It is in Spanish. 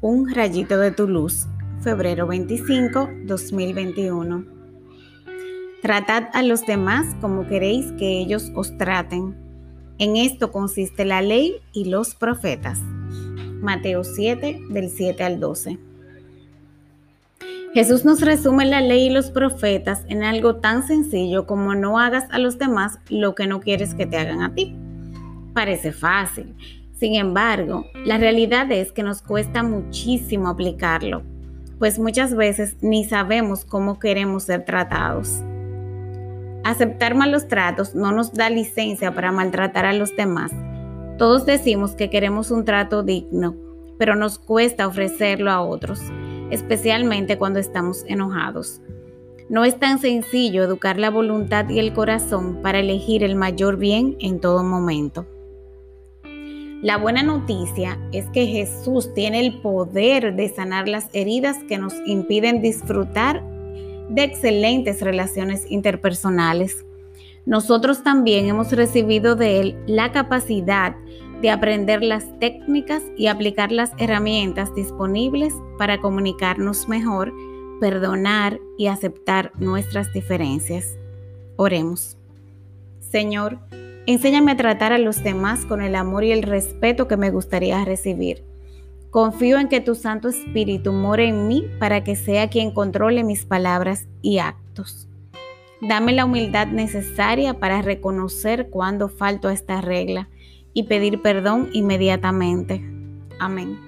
Un rayito de tu luz, febrero 25, 2021. Tratad a los demás como queréis que ellos os traten. En esto consiste la ley y los profetas. Mateo 7, del 7 al 12. Jesús nos resume la ley y los profetas en algo tan sencillo como no hagas a los demás lo que no quieres que te hagan a ti. Parece fácil, sin embargo, la realidad es que nos cuesta muchísimo aplicarlo, pues muchas veces ni sabemos cómo queremos ser tratados. Aceptar malos tratos no nos da licencia para maltratar a los demás. Todos decimos que queremos un trato digno, pero nos cuesta ofrecerlo a otros, especialmente cuando estamos enojados. No es tan sencillo educar la voluntad y el corazón para elegir el mayor bien en todo momento. La buena noticia es que Jesús tiene el poder de sanar las heridas que nos impiden disfrutar de excelentes relaciones interpersonales. Nosotros también hemos recibido de Él la capacidad de aprender las técnicas y aplicar las herramientas disponibles para comunicarnos mejor, perdonar y aceptar nuestras diferencias. Oremos. Señor, Enséñame a tratar a los demás con el amor y el respeto que me gustaría recibir. Confío en que tu Santo Espíritu more en mí para que sea quien controle mis palabras y actos. Dame la humildad necesaria para reconocer cuando falto a esta regla y pedir perdón inmediatamente. Amén.